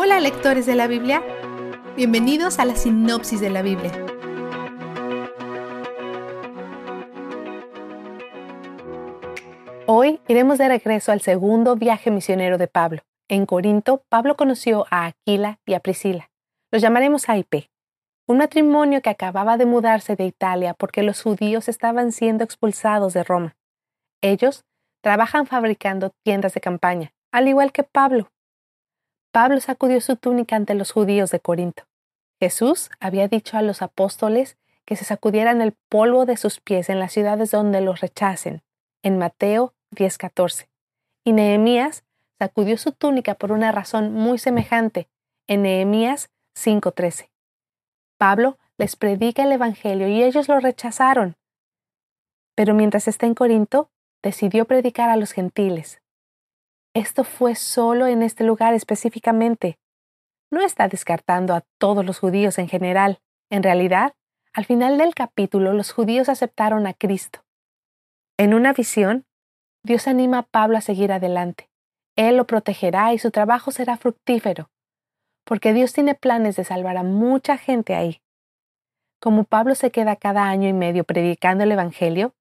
Hola lectores de la Biblia, bienvenidos a la sinopsis de la Biblia. Hoy iremos de regreso al segundo viaje misionero de Pablo. En Corinto, Pablo conoció a Aquila y a Priscila. Los llamaremos AIP, un matrimonio que acababa de mudarse de Italia porque los judíos estaban siendo expulsados de Roma. Ellos trabajan fabricando tiendas de campaña, al igual que Pablo. Pablo sacudió su túnica ante los judíos de Corinto. Jesús había dicho a los apóstoles que se sacudieran el polvo de sus pies en las ciudades donde los rechacen, en Mateo 10:14. Y Nehemías sacudió su túnica por una razón muy semejante, en Nehemías 5:13. Pablo les predica el Evangelio y ellos lo rechazaron. Pero mientras está en Corinto, decidió predicar a los gentiles, esto fue solo en este lugar específicamente. No está descartando a todos los judíos en general. En realidad, al final del capítulo los judíos aceptaron a Cristo. En una visión, Dios anima a Pablo a seguir adelante. Él lo protegerá y su trabajo será fructífero, porque Dios tiene planes de salvar a mucha gente ahí. Como Pablo se queda cada año y medio predicando el Evangelio,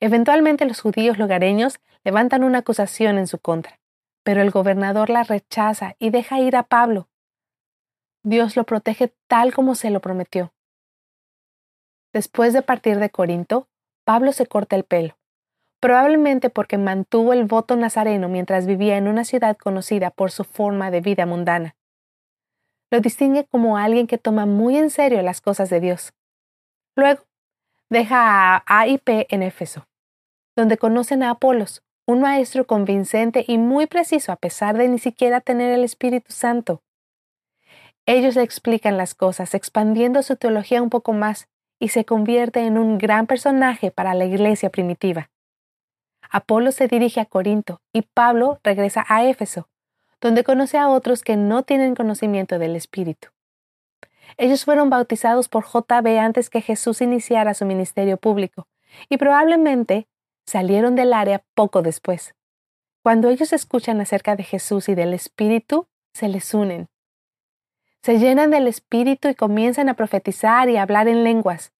eventualmente los judíos lugareños levantan una acusación en su contra pero el gobernador la rechaza y deja ir a Pablo. Dios lo protege tal como se lo prometió. Después de partir de Corinto, Pablo se corta el pelo, probablemente porque mantuvo el voto nazareno mientras vivía en una ciudad conocida por su forma de vida mundana. Lo distingue como alguien que toma muy en serio las cosas de Dios. Luego, deja a AIP en Éfeso, donde conocen a Apolos, un maestro convincente y muy preciso a pesar de ni siquiera tener el Espíritu Santo. Ellos le explican las cosas, expandiendo su teología un poco más, y se convierte en un gran personaje para la iglesia primitiva. Apolo se dirige a Corinto y Pablo regresa a Éfeso, donde conoce a otros que no tienen conocimiento del Espíritu. Ellos fueron bautizados por JB antes que Jesús iniciara su ministerio público, y probablemente salieron del área poco después. Cuando ellos escuchan acerca de Jesús y del Espíritu, se les unen. Se llenan del Espíritu y comienzan a profetizar y a hablar en lenguas.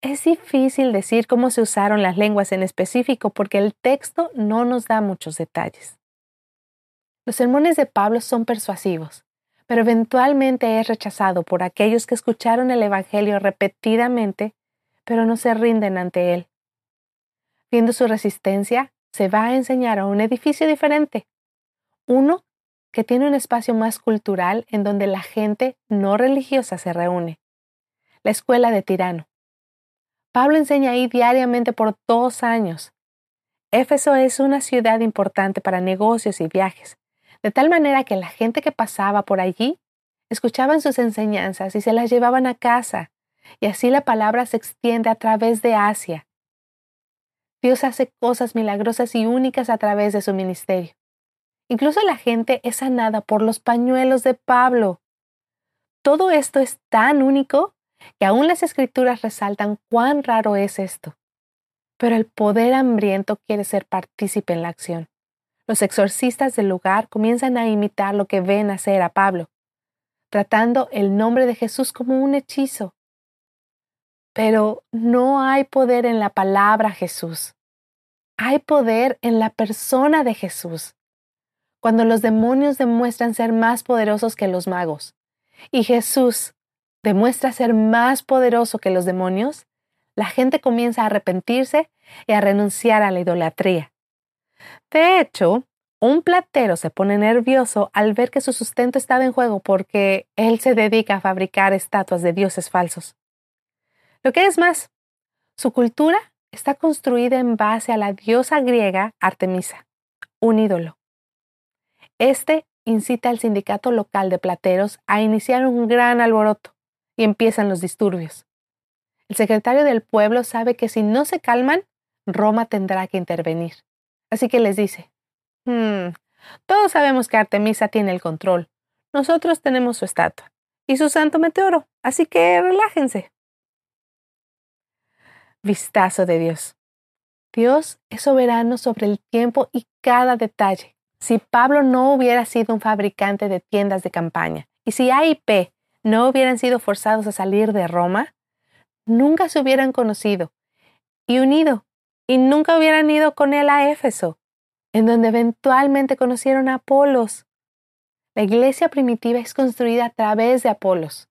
Es difícil decir cómo se usaron las lenguas en específico porque el texto no nos da muchos detalles. Los sermones de Pablo son persuasivos, pero eventualmente es rechazado por aquellos que escucharon el Evangelio repetidamente, pero no se rinden ante él. Viendo su resistencia, se va a enseñar a un edificio diferente. Uno que tiene un espacio más cultural en donde la gente no religiosa se reúne. La escuela de Tirano. Pablo enseña ahí diariamente por dos años. Éfeso es una ciudad importante para negocios y viajes, de tal manera que la gente que pasaba por allí escuchaban sus enseñanzas y se las llevaban a casa, y así la palabra se extiende a través de Asia, Dios hace cosas milagrosas y únicas a través de su ministerio. Incluso la gente es sanada por los pañuelos de Pablo. Todo esto es tan único que aún las escrituras resaltan cuán raro es esto. Pero el poder hambriento quiere ser partícipe en la acción. Los exorcistas del lugar comienzan a imitar lo que ven hacer a Pablo, tratando el nombre de Jesús como un hechizo. Pero no hay poder en la palabra Jesús. Hay poder en la persona de Jesús. Cuando los demonios demuestran ser más poderosos que los magos y Jesús demuestra ser más poderoso que los demonios, la gente comienza a arrepentirse y a renunciar a la idolatría. De hecho, un platero se pone nervioso al ver que su sustento estaba en juego porque él se dedica a fabricar estatuas de dioses falsos. Lo que es más, su cultura está construida en base a la diosa griega Artemisa, un ídolo. Este incita al sindicato local de plateros a iniciar un gran alboroto y empiezan los disturbios. El secretario del pueblo sabe que si no se calman, Roma tendrá que intervenir. Así que les dice, hmm, todos sabemos que Artemisa tiene el control. Nosotros tenemos su estatua y su santo meteoro, así que relájense vistazo de Dios. Dios es soberano sobre el tiempo y cada detalle. Si Pablo no hubiera sido un fabricante de tiendas de campaña y si A y P no hubieran sido forzados a salir de Roma, nunca se hubieran conocido y unido y nunca hubieran ido con él a Éfeso, en donde eventualmente conocieron a Apolos. La iglesia primitiva es construida a través de Apolos.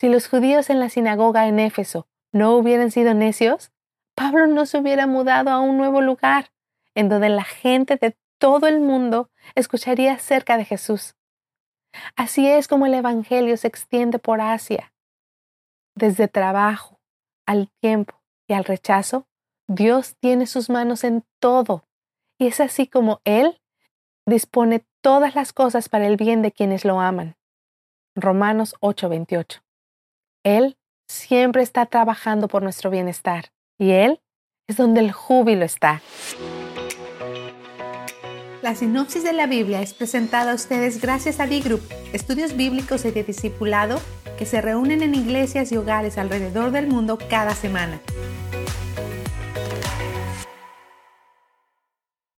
Si los judíos en la sinagoga en Éfeso no hubieran sido necios, Pablo no se hubiera mudado a un nuevo lugar, en donde la gente de todo el mundo escucharía acerca de Jesús. Así es como el Evangelio se extiende por Asia. Desde trabajo, al tiempo y al rechazo, Dios tiene sus manos en todo. Y es así como Él dispone todas las cosas para el bien de quienes lo aman. Romanos 8:28. Él siempre está trabajando por nuestro bienestar y Él es donde el júbilo está. La sinopsis de la Biblia es presentada a ustedes gracias a D-Group, estudios bíblicos y de discipulado que se reúnen en iglesias y hogares alrededor del mundo cada semana.